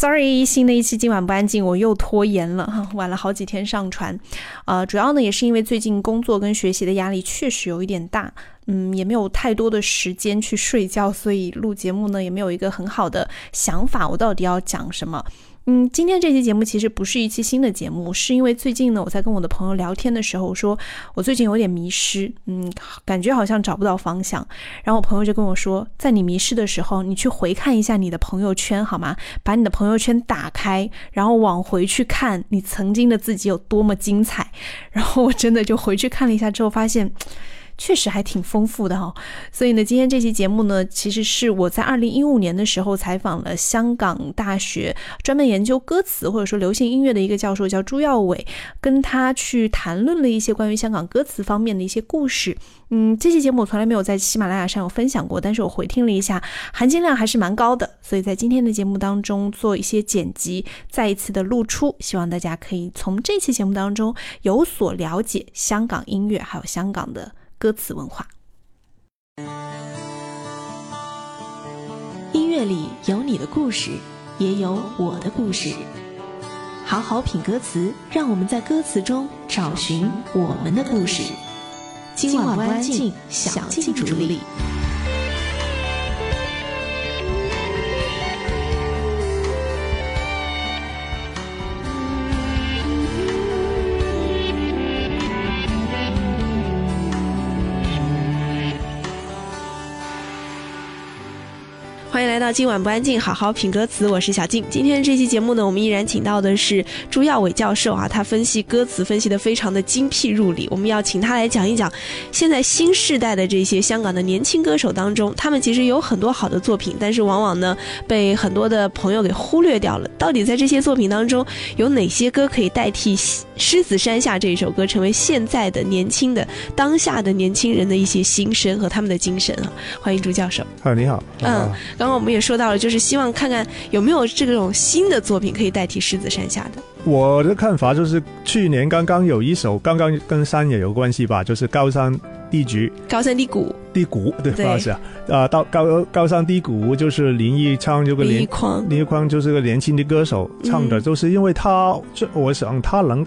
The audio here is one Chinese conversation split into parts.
Sorry，新的一期今晚不安静，我又拖延了哈，晚了好几天上传，呃，主要呢也是因为最近工作跟学习的压力确实有一点大，嗯，也没有太多的时间去睡觉，所以录节目呢也没有一个很好的想法，我到底要讲什么。嗯，今天这期节目其实不是一期新的节目，是因为最近呢，我在跟我的朋友聊天的时候，说我最近有点迷失，嗯，感觉好像找不到方向。然后我朋友就跟我说，在你迷失的时候，你去回看一下你的朋友圈好吗？把你的朋友圈打开，然后往回去看你曾经的自己有多么精彩。然后我真的就回去看了一下之后，发现。确实还挺丰富的哈，所以呢，今天这期节目呢，其实是我在二零一五年的时候采访了香港大学专门研究歌词或者说流行音乐的一个教授，叫朱耀伟，跟他去谈论了一些关于香港歌词方面的一些故事。嗯，这期节目我从来没有在喜马拉雅上有分享过，但是我回听了一下，含金量还是蛮高的，所以在今天的节目当中做一些剪辑，再一次的露出，希望大家可以从这期节目当中有所了解香港音乐还有香港的。歌词文化，音乐里有你的故事，也有我的故事。好好品歌词，让我们在歌词中找寻我们的故事。今晚安静，小静主理。今晚不安静，好好品歌词。我是小静。今天这期节目呢，我们依然请到的是朱耀伟教授啊，他分析歌词分析的非常的精辟入理。我们要请他来讲一讲，现在新时代的这些香港的年轻歌手当中，他们其实有很多好的作品，但是往往呢被很多的朋友给忽略掉了。到底在这些作品当中，有哪些歌可以代替《狮子山下》这一首歌，成为现在的年轻的当下的年轻人的一些心声和他们的精神啊？欢迎朱教授。哈，你好。嗯，刚刚我们也。说到了，就是希望看看有没有这种新的作品可以代替《狮子山下》的。我的看法就是，去年刚刚有一首，刚刚跟山也有关系吧，就是《高山低谷》。高山低谷。低谷，对，不好意思啊，啊，到高高山低谷就是林毅昌这个林林毅匡就是个年轻的歌手唱的，就是因为他，就我想他能。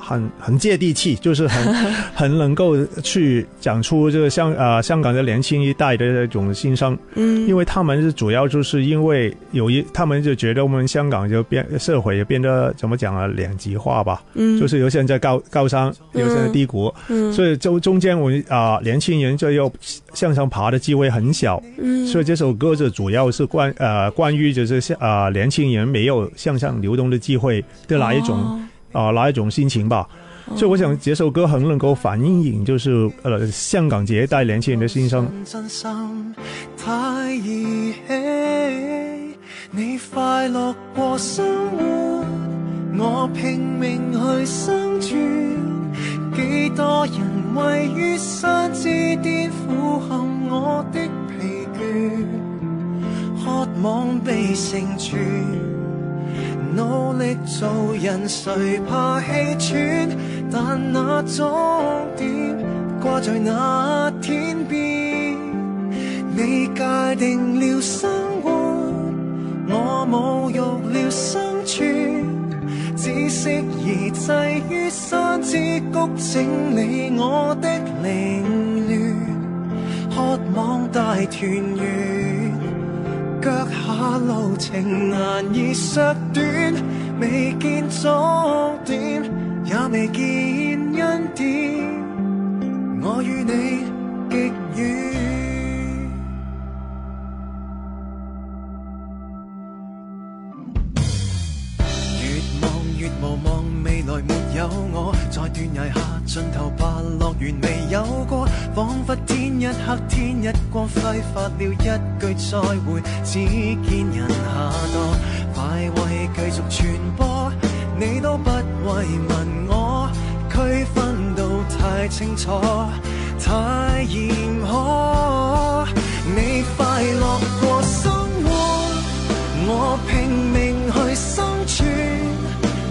很很接地气，就是很 很能够去讲出这个香啊香港的年轻一代的那种心声。嗯，因为他们是主要就是因为有一，他们就觉得我们香港就变社会也变得怎么讲啊两极化吧。嗯，就是有些在高高山，有些在低谷。嗯，所以中中间我啊年轻人就又向上爬的机会很小。嗯，所以这首歌就主要是关呃关于就是啊年轻人没有向上流动的机会的哪一种。啊、哪一种心情吧。所以我想，这首歌很能够反映，影就是香港这一代年轻人的心声。真心太儿戏，你快乐过生活，我拼命去生存。几多人位于山之巅，俯瞰我的疲倦，渴望被成全。努力做人，谁怕气喘？但那终点挂在那天边。你界定了生活，我侮辱了生存。只适宜滞于山之谷，整理我的凌乱，渴望大团圆。脚下路程难以缩短，未见终点，也未见恩典。我与你极远。有我在断崖下尽头，白乐园未有过。仿佛天一黑，天一光，挥发了一句再会，只见人下堕。快慰继续传播，你都不慰问我，区分到太清楚，太严苛。你快乐过生活，我拼命去。生。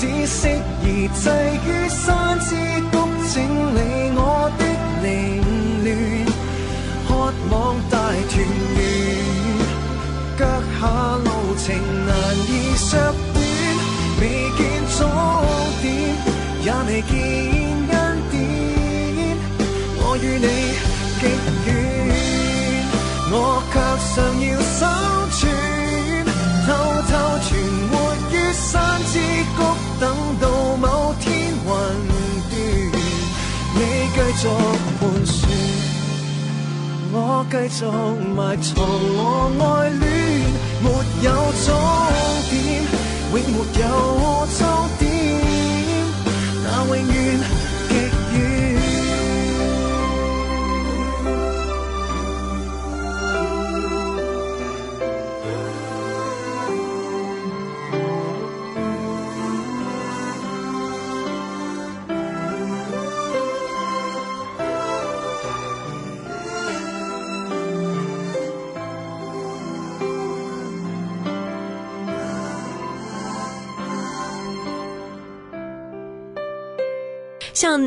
只適而寄於山之谷，整理我的凌乱，渴望大团圆。脚下路程难以削短，未见终点，也未见恩典。我与你极远，我却尚要守。等到某天云断，你继续盘算，我继续埋藏我爱。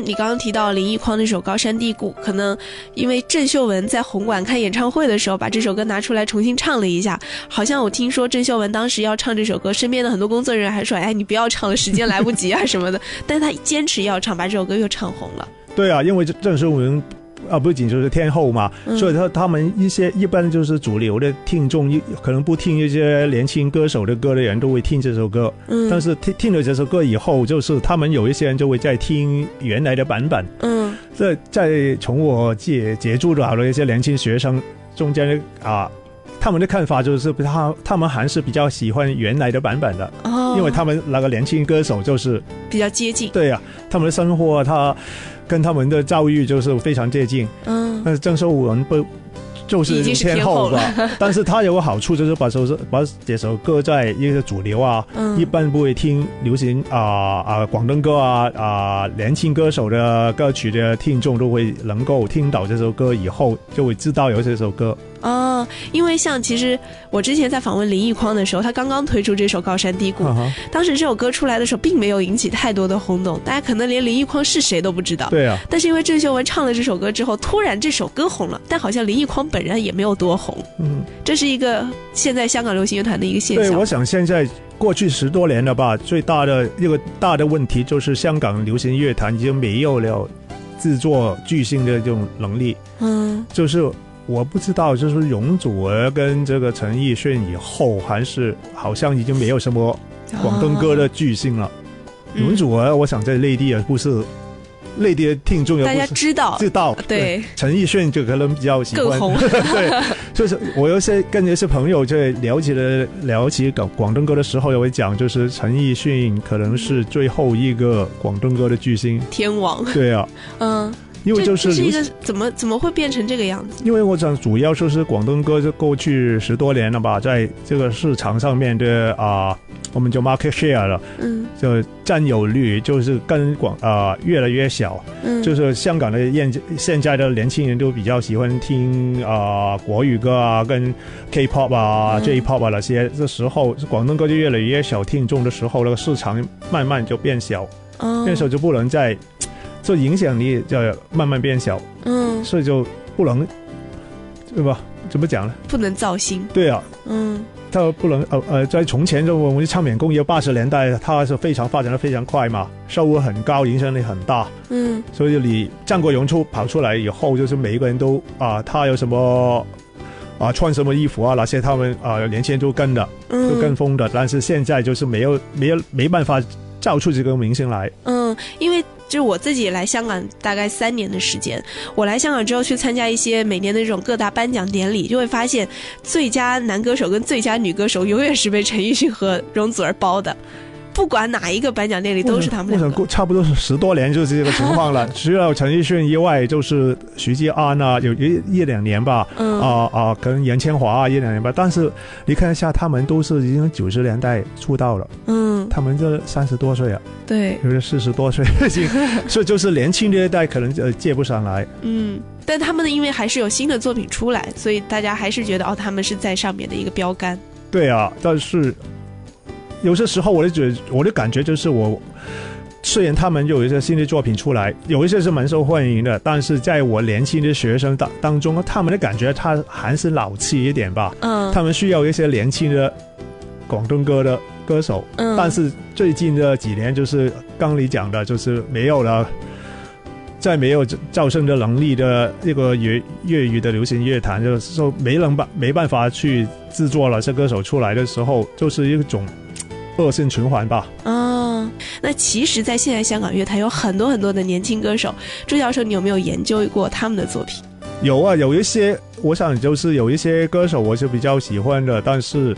你刚刚提到林奕匡那首《高山低谷》，可能因为郑秀文在红馆开演唱会的时候，把这首歌拿出来重新唱了一下。好像我听说郑秀文当时要唱这首歌，身边的很多工作人员还说：“哎，你不要唱，了，时间来不及啊什么的。”但是坚持要唱，把这首歌又唱红了。对啊，因为郑秀文。啊，不仅就是天后嘛，所以他他们一些一般就是主流的听众，可能不听一些年轻歌手的歌的人都会听这首歌。嗯，但是听听了这首歌以后，就是他们有一些人就会在听原来的版本。嗯，在在从我接接触到了一些年轻学生中间啊，他们的看法就是他他们还是比较喜欢原来的版本的，因为他们那个年轻歌手就是比较接近。对呀，他们的生活他。跟他们的遭遇就是非常接近。嗯，郑秀文不就是天后吧？但是他有个好处，就是把首把这首歌在一个主流啊，嗯、一般不会听流行啊啊广东歌啊啊年轻歌手的歌曲的听众都会能够听到这首歌以后，就会知道有这首歌。哦，因为像其实我之前在访问林奕匡的时候，他刚刚推出这首《高山低谷》，当时这首歌出来的时候并没有引起太多的轰动，大家可能连林奕匡是谁都不知道。对啊。但是因为郑秀文唱了这首歌之后，突然这首歌红了，但好像林奕匡本人也没有多红。嗯。这是一个现在香港流行乐坛的一个现象。对，我想现在过去十多年了吧，最大的一个大的问题就是香港流行乐坛已经没有了制作巨星的这种能力。嗯。就是。我不知道，就是容祖儿跟这个陈奕迅以后还是好像已经没有什么广东歌的巨星了。容祖儿，我想在内地也不是内地听众也大家知道知道。对，陈奕迅就可能比较喜欢，对，就是我有些跟一些朋友在了解的了解广广东歌的时候，也会讲就是陈奕迅可能是最后一个广东歌的巨星，天王。对啊，嗯。因为就是一个怎么怎么会变成这个样子？因为我想主要就是广东歌，就过去十多年了吧，在这个市场上面的啊，我们就 market share 了，嗯，就占有率就是跟广啊越来越小，嗯，就是香港的现现在的年轻人都比较喜欢听啊国语歌啊，跟 K-pop 啊、J-pop 啊那些，这时候广东歌就越来越小，听众的时候，那个市场慢慢就变小，变小就不能再。这影响力就要慢慢变小，嗯，所以就不能，对吧？怎么讲呢？不能造星。对啊，嗯，他不能呃呃，在从前就我们唱片工业八十年代，他是非常发展的非常快嘛，收入很高，影响力很大，嗯。所以你战国荣出跑出来以后，就是每一个人都啊，他有什么啊，穿什么衣服啊那些，他们啊年轻人都跟的，都跟风的。但是现在就是没有没有没办法造出这个明星来，嗯，因为。就我自己来香港大概三年的时间，我来香港之后去参加一些每年的这种各大颁奖典礼，就会发现最佳男歌手跟最佳女歌手永远是被陈奕迅和容祖儿包的。不管哪一个颁奖典礼，都是他们。差不多是十多年就是这个情况了，除 了陈奕迅以外，就是徐继安啊，有一一两年吧。嗯啊啊，跟杨千华一两年吧。但是你看一下，他们都是已经九十年代出道了，嗯，他们就三十多岁了，对，有些四十多岁 已经，所以就是年轻一代可能呃接不上来。嗯，但他们呢，因为还是有新的作品出来，所以大家还是觉得哦，他们是在上面的一个标杆。对啊，但是。有些时候，我的觉，我的感觉就是，我虽然他们有一些新的作品出来，有一些是蛮受欢迎的，但是在我年轻的学生当当中，他们的感觉他还是老气一点吧。嗯。他们需要一些年轻的广东歌的歌手。嗯。但是最近的几年，就是刚你讲的，就是没有了，再没有造声的能力的一个粤粤语的流行乐坛，就是说没能办没办法去制作了。这歌手出来的时候，就是一种。恶性循环吧。嗯，那其实，在现在香港乐坛有很多很多的年轻歌手。朱教授，你有没有研究过他们的作品？有啊，有一些，我想就是有一些歌手我是比较喜欢的，但是。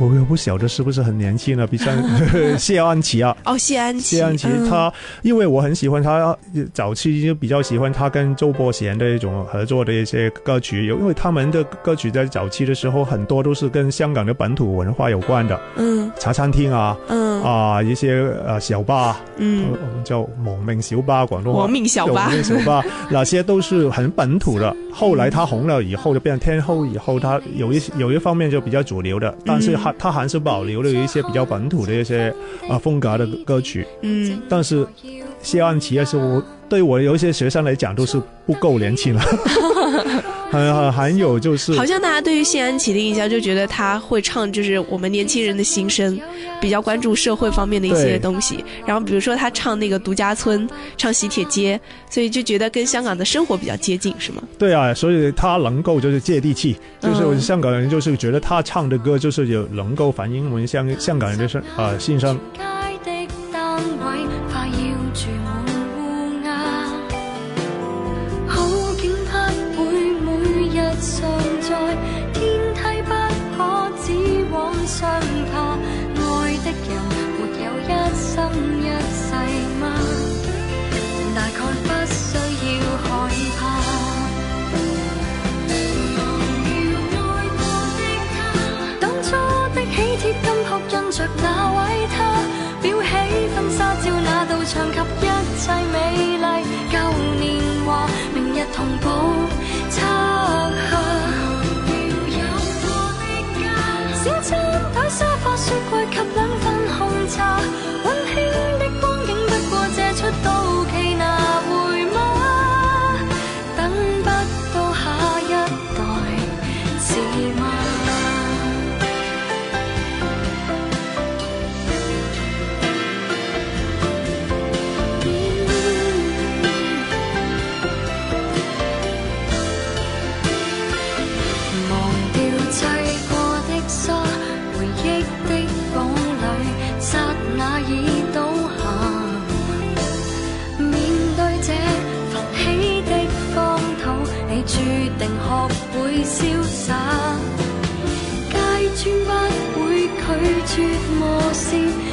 我也不晓得是不是很年轻了，比上 谢安琪啊。哦，谢安琪。谢安琪，他，因为我很喜欢他，早期就比较喜欢他跟周伯贤的一种合作的一些歌曲，有因为他们的歌曲在早期的时候很多都是跟香港的本土文化有关的。嗯。茶餐厅啊。嗯。啊，一些呃小巴。嗯。叫亡命小巴，广东亡命小巴。亡命小巴，那些都是很本土的。后来他红了以后，就变成天后以后，他有一有一方面就比较主流的，但是。他还是保留了一些比较本土的一些啊风格的歌曲，嗯，但是谢安琪也是我对我有一些学生来讲都是不够年轻了。很很还有就是，好像大家对于谢安琪的印象就觉得他会唱就是我们年轻人的心声，比较关注社会方面的一些东西。然后比如说他唱那个《独家村》、唱《喜帖街》，所以就觉得跟香港的生活比较接近，是吗？对啊，所以他能够就是接地气，就是香港人就是觉得他唱的歌就是有能够反映我们香香港人的生啊心声。心。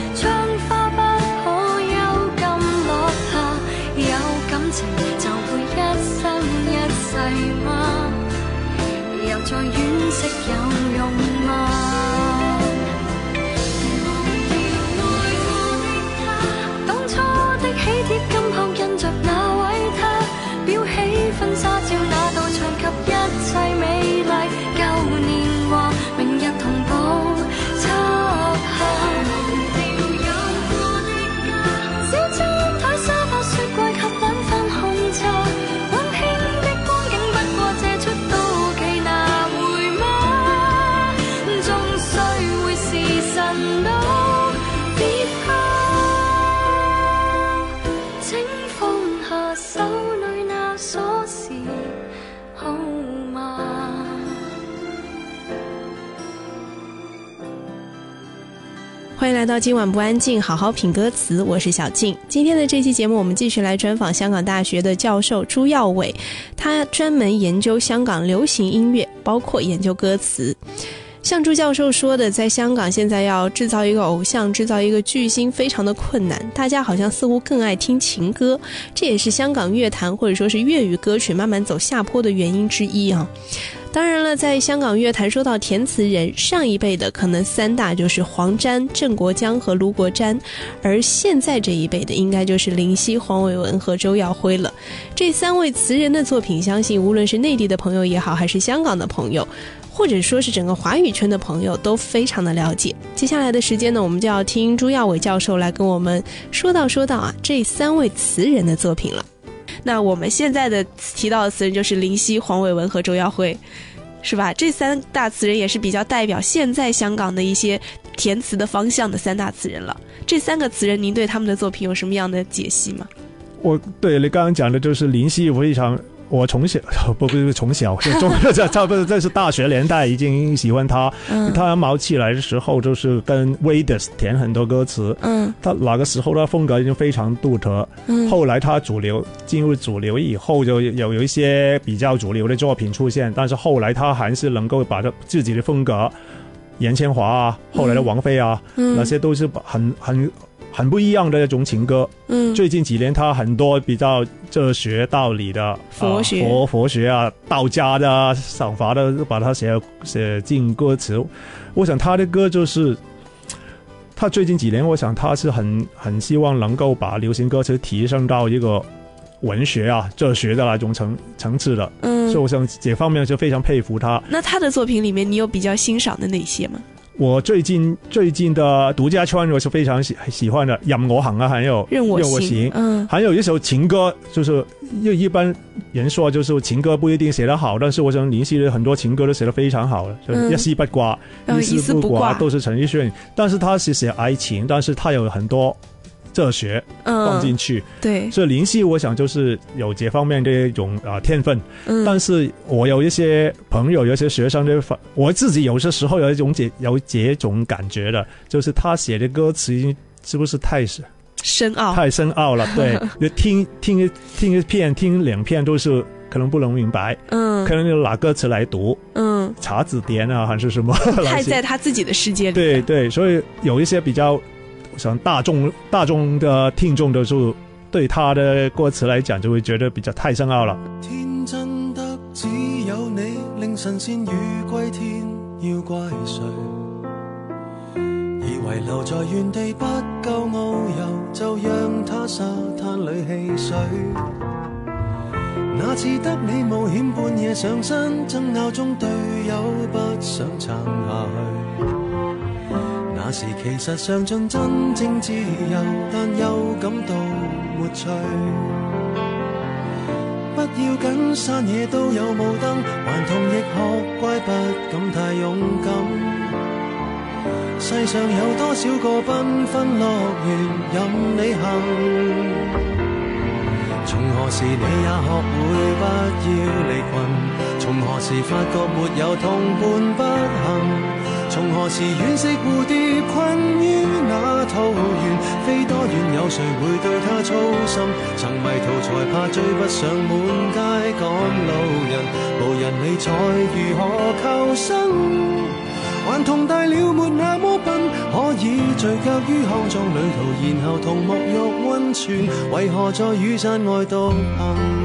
今晚不安静，好好品歌词。我是小静。今天的这期节目，我们继续来专访香港大学的教授朱耀伟，他专门研究香港流行音乐，包括研究歌词。像朱教授说的，在香港现在要制造一个偶像，制造一个巨星，非常的困难。大家好像似乎更爱听情歌，这也是香港乐坛或者说是粤语歌曲慢慢走下坡的原因之一啊。当然了，在香港乐坛说到填词人，上一辈的可能三大就是黄沾、郑国江和卢国沾，而现在这一辈的应该就是林夕、黄伟文和周耀辉了。这三位词人的作品，相信无论是内地的朋友也好，还是香港的朋友，或者说是整个华语圈的朋友，都非常的了解。接下来的时间呢，我们就要听朱耀伟教授来跟我们说道说道啊这三位词人的作品了。那我们现在的提到的词人就是林夕、黄伟文和周耀辉，是吧？这三大词人也是比较代表现在香港的一些填词的方向的三大词人了。这三个词人，您对他们的作品有什么样的解析吗？我对你刚刚讲的，就是林夕，我非常。我从小不不不，从小就中这这不这是大学年代已经喜欢他，他毛起来的时候就是跟 Wade s 填很多歌词，他那个时候的风格已经非常独特。后来他主流进入主流以后，就有有一些比较主流的作品出现，但是后来他还是能够把他自己的风格，杨千华啊，后来的王菲啊，那些都是很很。很不一样的那种情歌。嗯，最近几年他很多比较哲学道理的佛学、佛佛学啊、道家的、赏罚的，把它写写进歌词。我想他的歌就是，他最近几年，我想他是很很希望能够把流行歌词提升到一个文学啊、哲学的那种层层次的。嗯，所以我想这方面是非常佩服他。那他的作品里面，你有比较欣赏的哪些吗？我最近最近的独家圈我是非常喜喜欢的，任我行啊，还有任我行，嗯，还有一首情歌，就是又一般人说就是情歌不一定写得好，但是我想林夕的很多情歌都写的非常好了，一丝不挂，一丝不挂都是陈奕迅，但是他是写爱情，但是他有很多。哲学放进去，对，所以林夕我想就是有这方面的一种啊天分。嗯，但是我有一些朋友，有些学生，这我自己有些时候有一种这有这种感觉的，就是他写的歌词是不是太深奥、太深奥了？对，就 听听一听一片、听两片都是可能不能明白。嗯，可能拿歌词来读。嗯，查字典啊，还是什么？太在他自己的世界里。对对，所以有一些比较。想大众大众的听众就是对他的歌词来讲就会觉得比较太深奥了天真得只有你令神仙鱼归天要怪谁以为留在原地不够遨游就让它沙滩里戏水那次得你冒险半夜上山争拗中队友不想撑下去那时其实尝尽真正自由，但又感到没趣。不要紧，山野都有雾灯，顽童亦学乖，不敢太勇敢。世上有多少个缤纷乐园，任你行。从何时你也学会不要离群？从何时发觉没有同伴不行？从何时，惋惜蝴蝶困于那桃源？飞多远，有谁会对他操心？曾迷途才怕追不上满街赶路人，无人理睬，如何求生？还同大了没那么笨，可以聚脚于康庄旅途，然后同沐浴温泉。为何在雨伞外独行？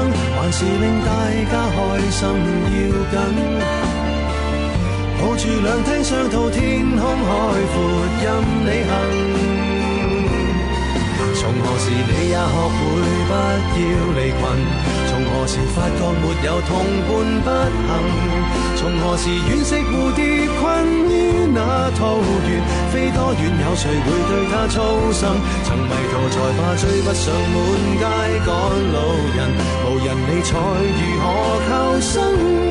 是令大家开心要紧，抱住两厅上套，天空海阔，任你行。何时你也学会不要离群？从何时发觉没有同伴不行？从何时惋惜蝴蝶困于那桃源，飞多远有谁会对它操心？曾迷途才怕追不上满街赶路人，无人理睬如何求生？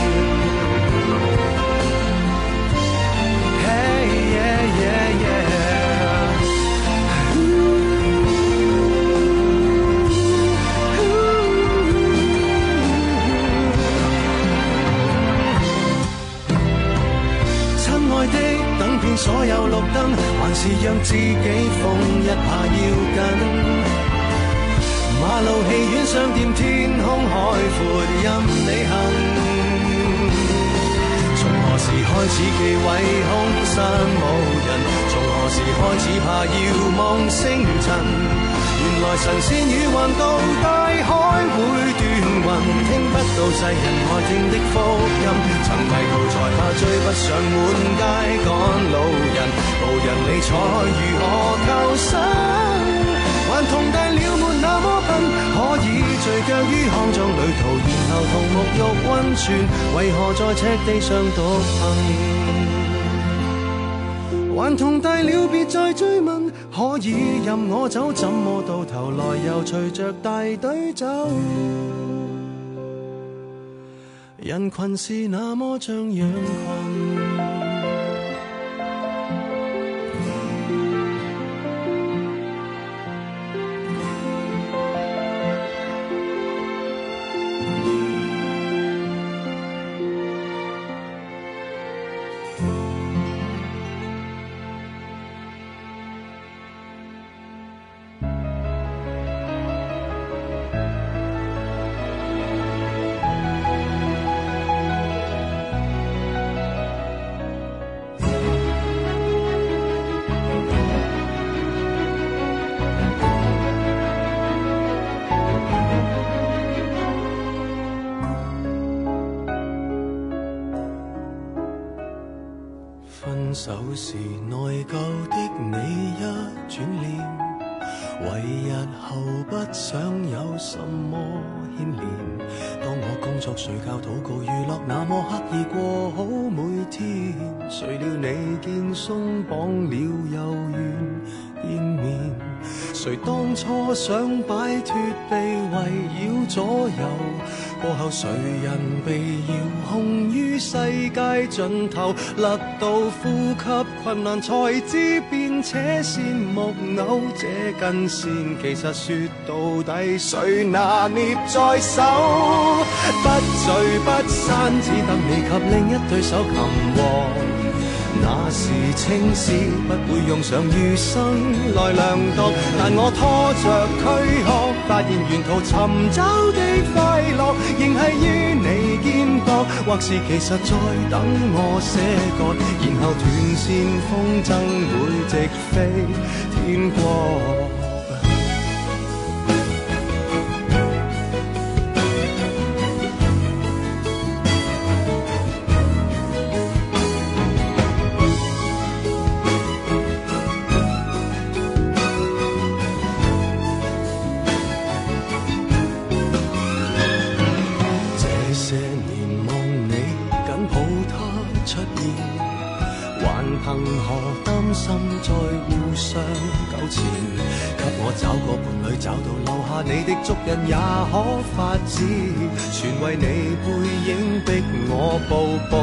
所有绿灯，还是让自己疯一下要紧。马路、戏院、商店、天空海阔，任你行。从何时开始忌讳空山无人？从何时开始怕遥望星辰？原来神仙与幻都大海会断云，听不到世人爱听的福音。曾迷。追不上满街赶路人，无人理睬如何求生？还童大了没那么笨，可以聚脚于康庄旅途，然后同沐浴温泉。为何在赤地上独行？还童大了别再追问，可以任我走，怎么到头来又随着大队走？人群是那么像羊群。那么刻意过好每天，谁料你见松绑了又愿见面？谁当初想摆脱被围绕左右，过后谁人被遥控于世界尽头，勒到呼吸困难才知变扯线木偶，这根线其实说到底，谁拿捏在手？不聚不散，只等你及另一對手擒獲。那是青史，不會用上余生來量度。但我拖着躯壳，發現沿途尋找的快樂，仍係於你肩膊。或是其實在等我卸殼，然後斷線風筝會直飛天國。你背影逼我步步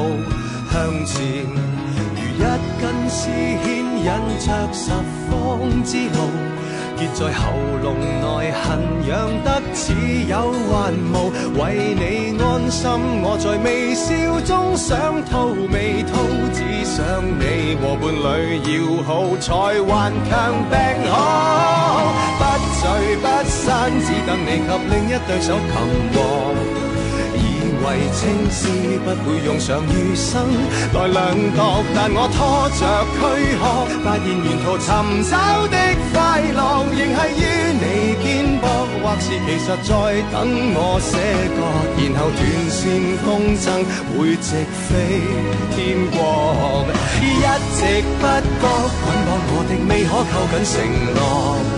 向前，如一根丝牵引着十方之路，结在喉咙内痕痒得似有还无。为你安心，我在微笑中想吐未吐，只想你和伴侣要好，才还强病好。不聚不散，只等你及另一对手擒获。为青丝不会用上余生来量度。但我拖着躯壳，发现沿途寻找的快乐，仍系于你肩膊。或是其实在等我些个，然后断线风筝会直飞天光。一直不觉捆绑我的，未可扣紧承诺。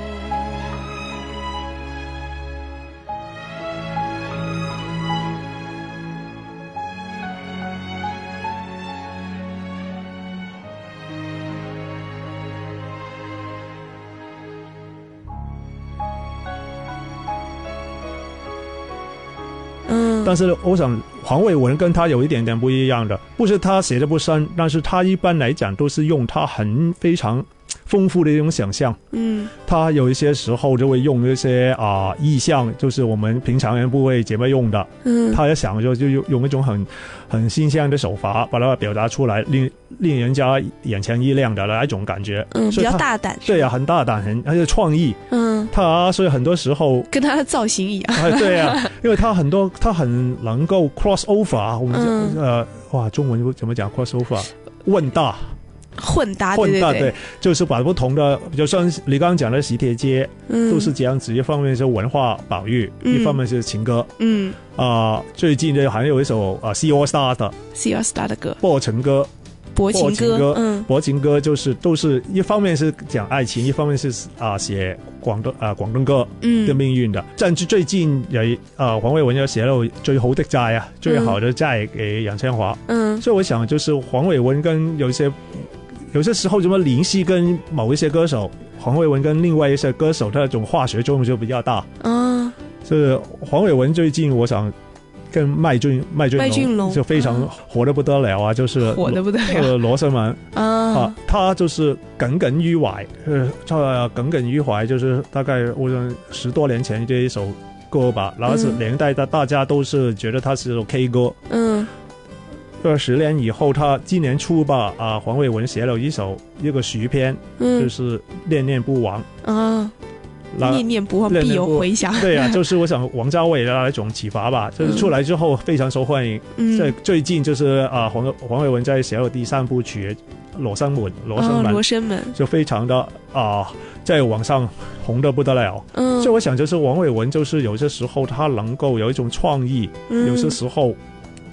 但是我想，黄伟文跟他有一点点不一样的，不是他写的不深，但是他一般来讲都是用他很非常丰富的一种想象，嗯，他有一些时候就会用一些啊意象，就是我们平常人不会怎么用的，嗯，他也想着就用用一种很很新鲜的手法把它表达出来，令令人家眼前一亮的那一种感觉，嗯，比较大胆，对呀，很大胆，很而且创意。他所以很多时候跟他的造型一样，哎，对呀，因为他很多他很能够 cross over，我们讲呃，哇，中文怎么讲 cross over？混搭，混搭，混搭，对，就是把不同的，比如像你刚刚讲的喜帖街，嗯，都是这样，子，一方一些文化保育，一方面是情歌，嗯，啊，最近的像有一首啊，See All s t a r 的 s e e All s t a r 的歌，破城歌。薄情歌》，嗯，《薄情歌》就是都是一方面是讲爱情，一方面是啊写广东啊广东歌的命运的。甚至最近有一啊黄伟文又写了《最好的债》啊，《最好的债》给杨千华。嗯，所以我想就是黄伟文跟有一些有些时候什么联系跟某一些歌手，黄伟文跟另外一些歌手的那种化学作用就比较大。啊，是黄伟文最近我想。跟麦俊麦俊龙就非常火的不得了啊，就是火的不得了。罗生门啊，他就是耿耿于怀，呃，他耿耿于怀，就是大概我十多年前这一首歌吧，然后是年代大大家都是觉得他是首 K 歌，嗯。二十年以后，他今年初吧，啊，黄伟文写了一首一个续篇，就是念念不忘啊。念念不忘，必有回响。对啊，就是我想王家卫的那种启发吧。就是出来之后非常受欢迎。嗯。在最近就是啊，黄黄伟文在写第三部曲《罗生门》。罗生门。罗生门。就非常的啊，在网上红的不得了。嗯。所以我想，就是王伟文，就是有些时候他能够有一种创意，有些时候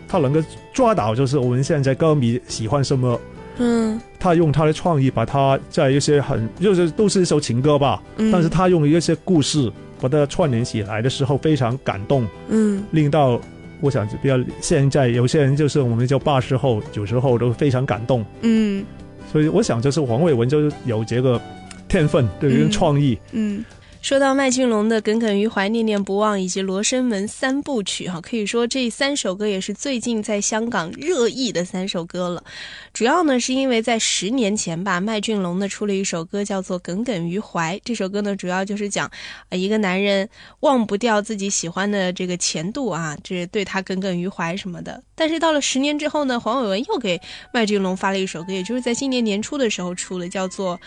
他能够抓到，就是我们现在歌迷喜欢什么。嗯，他用他的创意，把他在一些很，就是都是一首情歌吧，但是他用一些故事把它串联起来的时候，非常感动。嗯，令到我想比较现在有些人就是我们叫八十后，有时候都非常感动。嗯，所以我想就是黄伟文就有这个天分，对于创意。嗯。说到麦浚龙的《耿耿于怀》《念念不忘》以及《罗生门》三部曲，哈，可以说这三首歌也是最近在香港热议的三首歌了。主要呢，是因为在十年前吧，麦浚龙呢出了一首歌叫做《耿耿于怀》，这首歌呢主要就是讲，呃，一个男人忘不掉自己喜欢的这个前度啊，这对他耿耿于怀什么的。但是到了十年之后呢，黄伟文又给麦浚龙发了一首歌，也就是在今年年初的时候出了，叫做《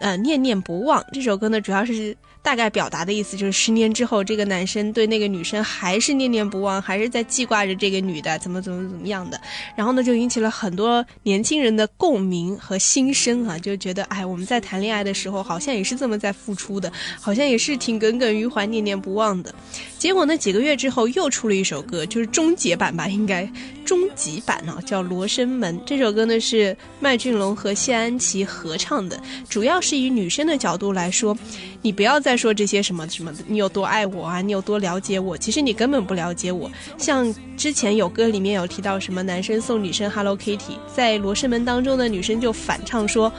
呃念念不忘》。这首歌呢，主要是。大概表达的意思就是，十年之后，这个男生对那个女生还是念念不忘，还是在记挂着这个女的怎么怎么怎么样的。然后呢，就引起了很多年轻人的共鸣和心声啊，就觉得哎，我们在谈恋爱的时候好像也是这么在付出的，好像也是挺耿耿于怀、念念不忘的。结果呢，几个月之后又出了一首歌，就是终结版吧，应该终极版呢，叫《罗生门》。这首歌呢是麦浚龙和谢安琪合唱的，主要是以女生的角度来说，你不要再。说这些什么什么，你有多爱我啊？你有多了解我？其实你根本不了解我。像之前有歌里面有提到什么男生送女生 Hello Kitty，在《罗生门》当中的女生就反唱说，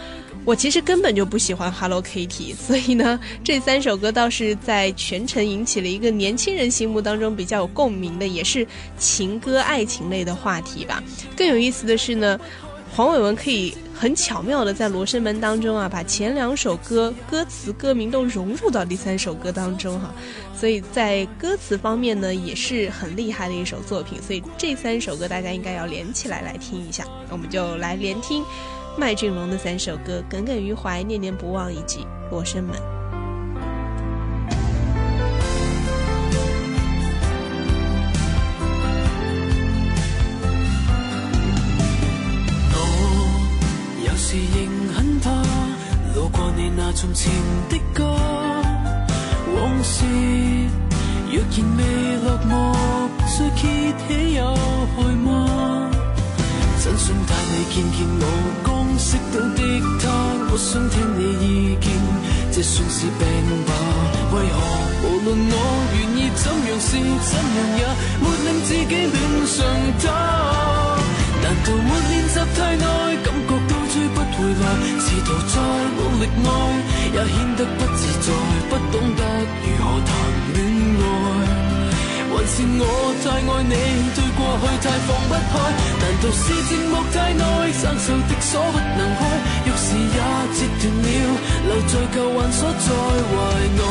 我其实根本就不喜欢 Hello Kitty。所以呢，这三首歌倒是在全程引起了一个年轻人心目当中比较有共鸣的，也是情歌、爱情类的话题吧。更有意思的是呢，黄伟文可以。很巧妙的在《罗生门》当中啊，把前两首歌歌词、歌名都融入到第三首歌当中哈，所以在歌词方面呢也是很厉害的一首作品，所以这三首歌大家应该要连起来来听一下，我们就来连听麦浚龙的三首歌，《耿耿于怀》、《念念不忘》以及《罗生门》。仍未落幕，再揭起有害吗？真想带你见见我刚识到的他，我想听你意见，这算是病吧？为何无论我愿意怎样试，怎样也没令自己恋上他？难道没练习太耐，感觉都追不回来？试图再努力爱，也显得不自在，不懂得如何谈。是我太爱你，对过去太放不开。难道是寂寞太耐，生锈的锁不能开？钥匙也折断了，留在旧患锁在怀内，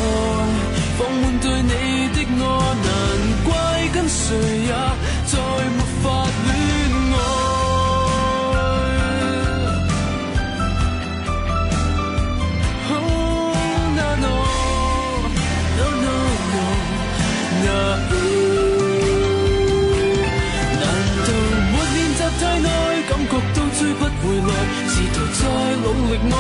放满对你的爱，难怪跟谁也再没法恋爱。Oh no no no no no no。再努力爱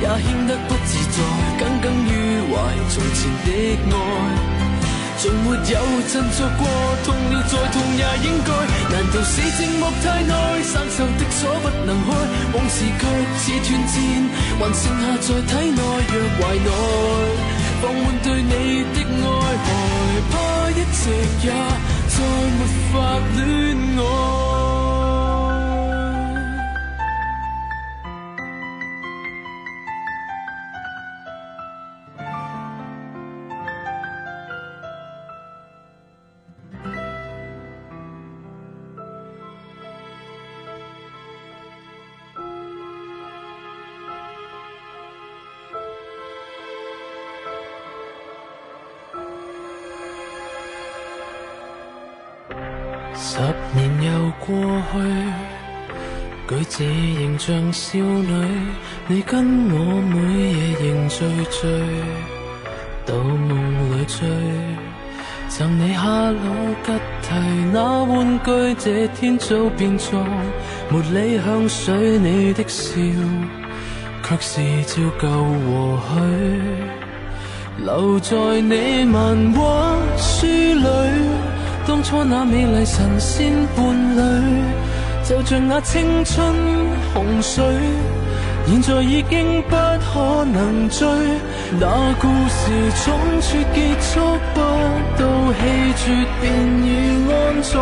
也显得不自在，耿耿于怀从前的爱，从没有振作过，痛了再痛也应该。难道是寂寞太耐，生锈的锁不能开，往事却似断箭，还剩下在体内、若怀内，放满对你的爱，害怕一直也再没法恋爱。像少女，你跟我每夜仍醉醉，到梦里醉。赠你哈罗吉提那玩具，这天早变作茉莉香水，你的笑，却是照旧和煦，留在你漫画书里，当初那美丽神仙伴侣。就像那青春洪水，现在已经不可能追。那故事总却结束不到，气绝便已安葬。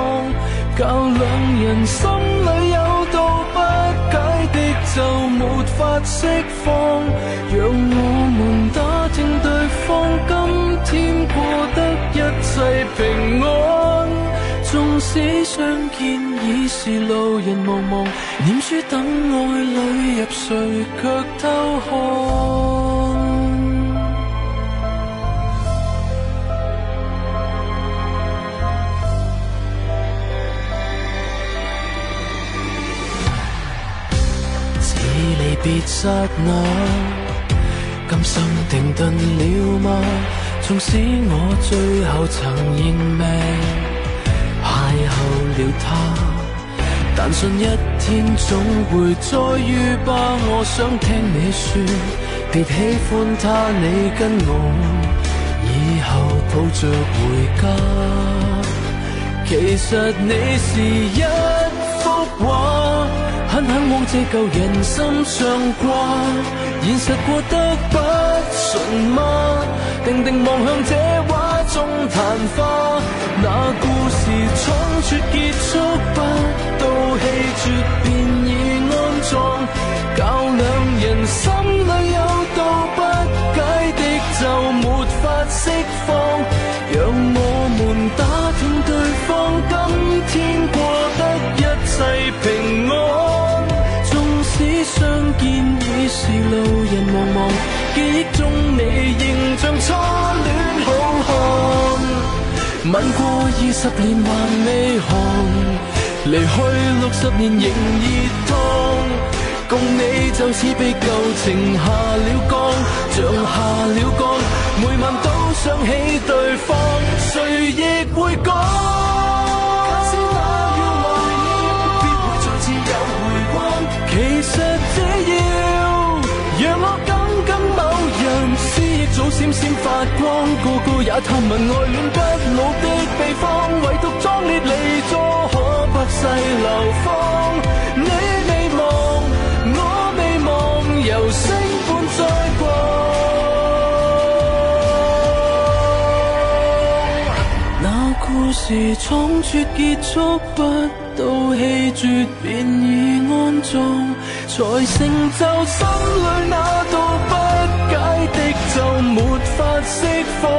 教两人心里有道不解的就没法释放。让我们打听对方今天过得一切平安。纵使相见已是路人茫茫，念书等爱侣入睡，却偷看。只离别刹那，今生停顿了吗？纵使我最后曾认命。了他，但信一天总会再遇吧。我想听你说，别喜欢他，你跟我以后抱着回家。其实你是一幅画，狠狠往这旧人心上挂。现实过得不顺吗？定定望向这画。中昙花，那故事仓卒结束，不到气绝便已安葬。还未寒，离去六十年仍热烫，共你就似被旧情下了降，像下了降，每晚都想起对方，谁亦会讲。先发光，个个也探问爱恋不老的地方，唯独壮烈离座可不世流芳。你未忘，我未忘，由星伴再过。那故事仓促结束，不到气绝便已安葬，才成就心里那道不解的皱法释放，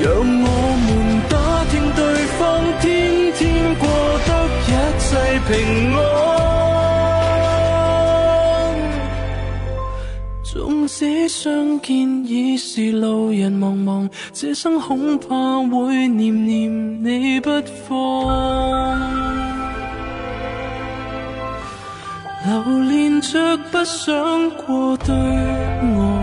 让我们打听对方，天天过得一切平安。纵使相见已是路人茫茫，这生恐怕会念念你不放，留恋着不想过对岸。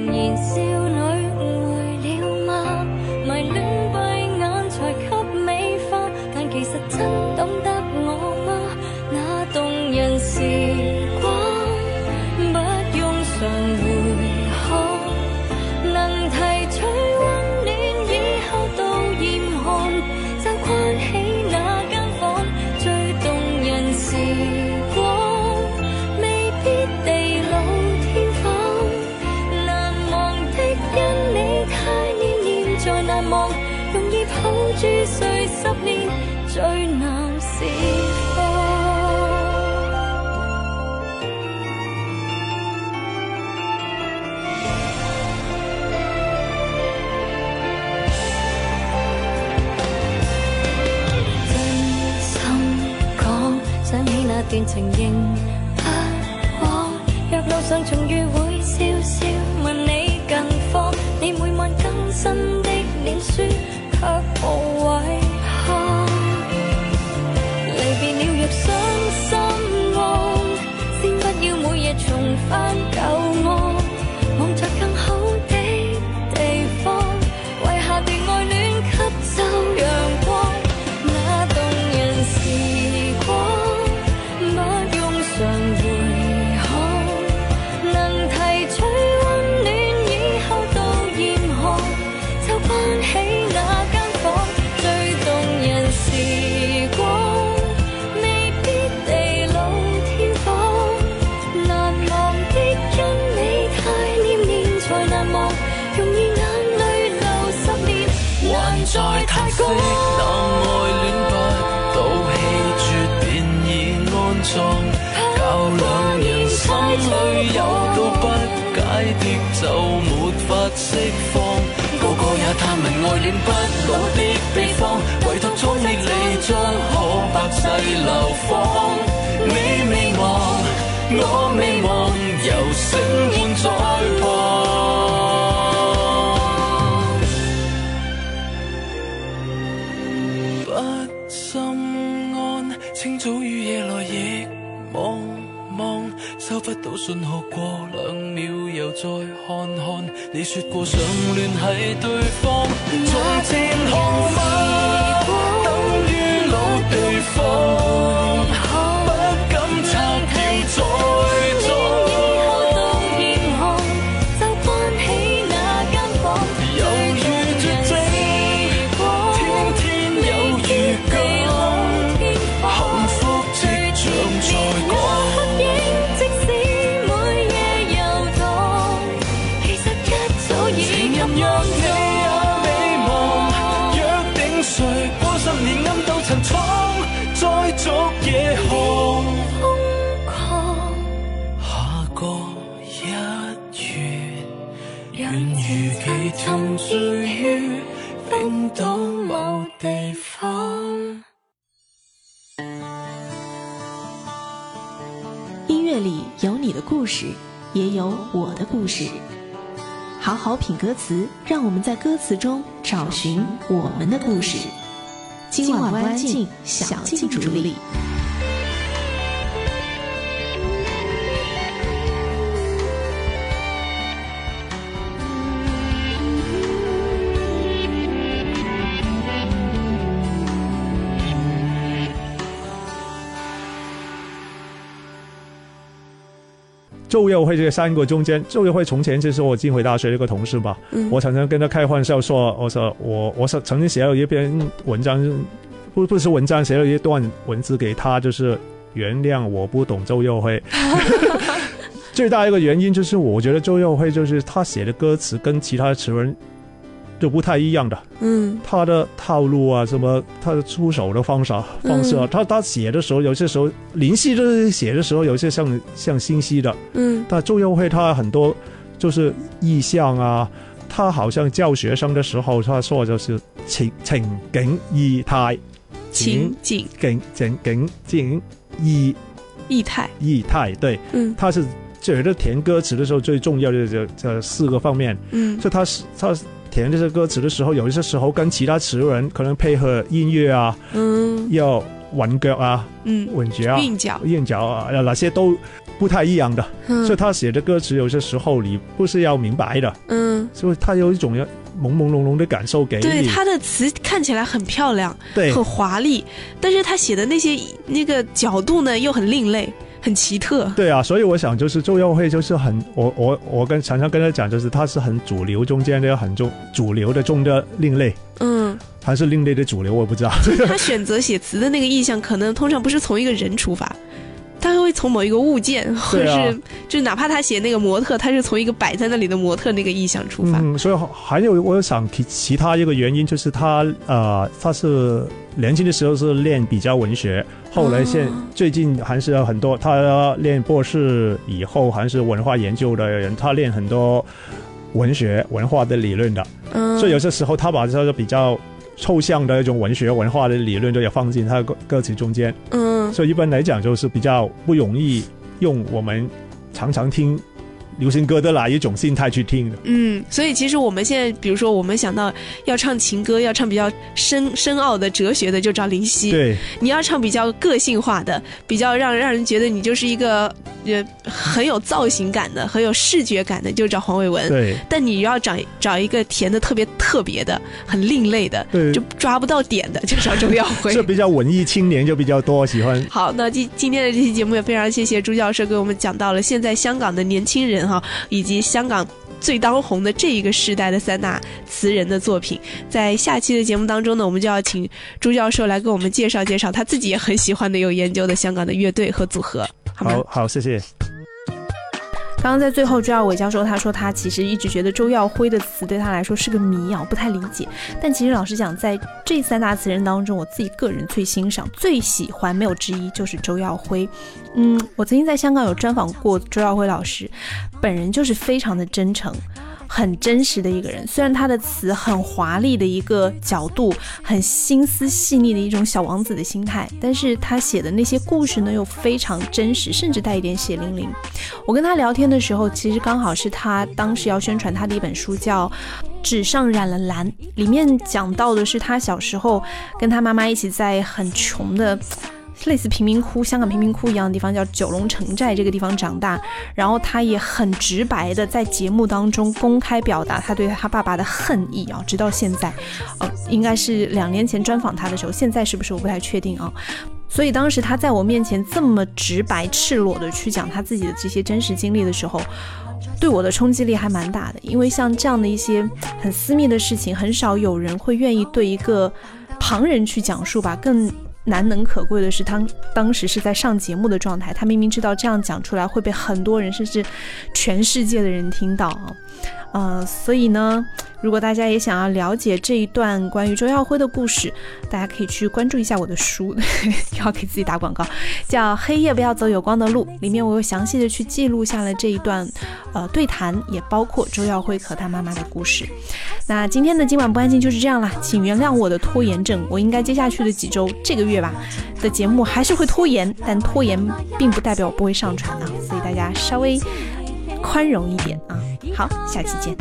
仍然笑。恋情仍不枉，若路上。重。色那爱恋不到，气绝便已安葬。教两人心里有道不解的，就没法释放。个个也探问爱恋不老的秘方，唯独聪明你将可百世流芳。你未忘，我未忘，由生伴在旁。一到信号过两秒，又再看看。你说过想联系对方，从前号码等于老地方。地方。音乐里有你的故事，也有我的故事。好好品歌词，让我们在歌词中找寻我们的故事。今晚安静，小静主理。周耀辉这三个中间，周耀辉从前就是我金回大学的一个同事吧。嗯，我常常跟他开玩笑说，我说我我是曾经写了一篇文章，不不是文章，写了一段文字给他，就是原谅我不懂周耀辉。最大一个原因就是，我觉得周耀辉就是他写的歌词跟其他词文。就不太一样的，嗯，他的套路啊，什么他的出手的方法方式，啊，他他写的时候，有些时候林夕的写的时候，有些像像信息的，嗯，但周耀辉他很多就是意象啊，他好像教学生的时候，他说就是情情景意态，情景景景景景意，意态意态，对，嗯，他是觉得填歌词的时候最重要的这这四个方面，嗯，所以他是他。填这些歌词的时候，有一些时候跟其他词人可能配合音乐啊，嗯，要稳脚啊，嗯，韵脚啊，韵脚啊，哪些都不太一样的，所以他写的歌词有些时候你不是要明白的，嗯，所以他有一种要。朦朦胧胧的感受给你。对他的词看起来很漂亮，对，很华丽，但是他写的那些那个角度呢，又很另类。很奇特，对啊，所以我想就是周耀辉就是很我我我跟常常跟他讲，就是他是很主流中间的很重主流的中的另类，嗯，他是另类的主流，我不知道。他选择写词的那个意向，可能通常不是从一个人出发。他会从某一个物件，或是就哪怕他写那个模特，他是从一个摆在那里的模特那个意象出发。嗯，所以还有我想提其他一个原因，就是他呃，他是年轻的时候是练比较文学，后来现最近还是很多他练博士以后还是文化研究的人，他练很多文学文化的理论的。嗯，所以有些时候他把这个比较。抽象的一种文学文化的理论，都要放进他的歌歌词中间。嗯，所以一般来讲，就是比较不容易用我们常常听。流行歌的哪一种心态去听的？嗯，所以其实我们现在，比如说我们想到要唱情歌，要唱比较深深奥的哲学的，就找林夕；对，你要唱比较个性化的，比较让让人觉得你就是一个呃很有造型感的、很有视觉感的，就找黄伟文；对，但你要找找一个甜的特别特别的、很另类的，就抓不到点的，就找周耀辉。这比较文艺青年就比较多喜欢。好，那今今天的这期节目也非常谢谢朱教授给我们讲到了现在香港的年轻人。以及香港最当红的这一个时代的三大词人的作品，在下期的节目当中呢，我们就要请朱教授来给我们介绍介绍他自己也很喜欢的有研究的香港的乐队和组合。好好，谢谢。刚刚在最后，朱耀伟教授他说，他其实一直觉得周耀辉的词对他来说是个谜啊，不太理解。但其实老实讲，在这三大词人当中，我自己个人最欣赏、最喜欢没有之一就是周耀辉。嗯，我曾经在香港有专访过周耀辉老师，本人就是非常的真诚。很真实的一个人，虽然他的词很华丽的一个角度，很心思细腻的一种小王子的心态，但是他写的那些故事呢又非常真实，甚至带一点血淋淋。我跟他聊天的时候，其实刚好是他当时要宣传他的一本书，叫《纸上染了蓝》，里面讲到的是他小时候跟他妈妈一起在很穷的。类似贫民窟，香港贫民窟一样的地方叫九龙城寨这个地方长大，然后他也很直白的在节目当中公开表达他对他爸爸的恨意啊，直到现在，呃，应该是两年前专访他的时候，现在是不是我不太确定啊。所以当时他在我面前这么直白赤裸的去讲他自己的这些真实经历的时候，对我的冲击力还蛮大的，因为像这样的一些很私密的事情，很少有人会愿意对一个旁人去讲述吧，更。难能可贵的是，他当时是在上节目的状态，他明明知道这样讲出来会被很多人，甚至全世界的人听到啊。呃，所以呢，如果大家也想要了解这一段关于周耀辉的故事，大家可以去关注一下我的书，要给自己打广告，叫《黑夜不要走有光的路》，里面我又详细的去记录下了这一段，呃，对谈，也包括周耀辉和他妈妈的故事。那今天的今晚不安静就是这样啦，请原谅我的拖延症，我应该接下去的几周，这个月吧的节目还是会拖延，但拖延并不代表我不会上传呢，所以大家稍微。宽容一点啊！好，下期见。